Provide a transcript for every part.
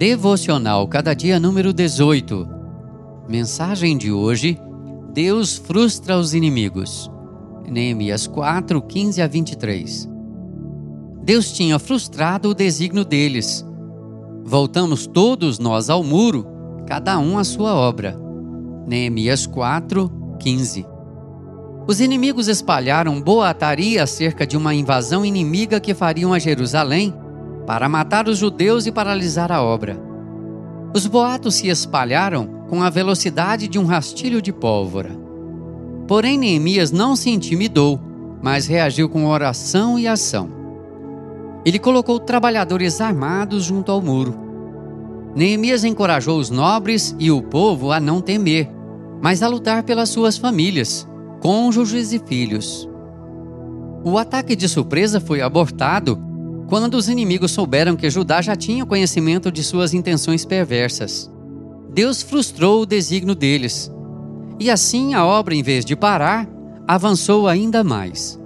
Devocional Cada Dia número 18. Mensagem de hoje: Deus frustra os inimigos. Neemias 4, 15 a 23. Deus tinha frustrado o desígnio deles. Voltamos todos nós ao muro, cada um à sua obra. Neemias 4, 15. Os inimigos espalharam boataria acerca de uma invasão inimiga que fariam a Jerusalém para matar os judeus e paralisar a obra. Os boatos se espalharam com a velocidade de um rastilho de pólvora. Porém, Neemias não se intimidou, mas reagiu com oração e ação. Ele colocou trabalhadores armados junto ao muro. Neemias encorajou os nobres e o povo a não temer, mas a lutar pelas suas famílias, cônjuges e filhos. O ataque de surpresa foi abortado quando os inimigos souberam que Judá já tinha conhecimento de suas intenções perversas. Deus frustrou o desígnio deles. E assim a obra, em vez de parar, avançou ainda mais.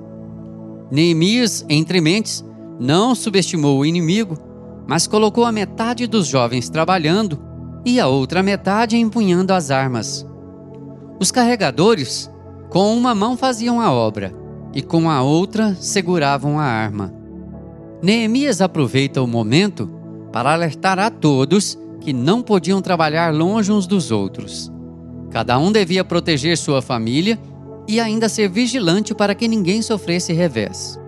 Neemias, entre mentes, não subestimou o inimigo, mas colocou a metade dos jovens trabalhando e a outra metade empunhando as armas. Os carregadores, com uma mão faziam a obra e com a outra seguravam a arma. Neemias aproveita o momento para alertar a todos que não podiam trabalhar longe uns dos outros. Cada um devia proteger sua família e ainda ser vigilante para que ninguém sofresse revés.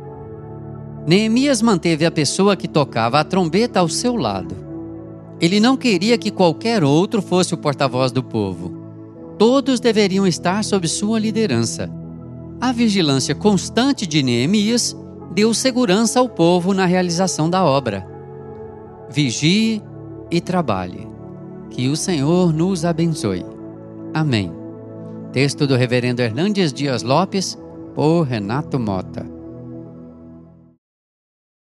Neemias manteve a pessoa que tocava a trombeta ao seu lado. Ele não queria que qualquer outro fosse o porta-voz do povo. Todos deveriam estar sob sua liderança. A vigilância constante de Neemias deu segurança ao povo na realização da obra. Vigie e trabalhe. Que o Senhor nos abençoe. Amém. Texto do Reverendo Hernandes Dias Lopes, por Renato Mota.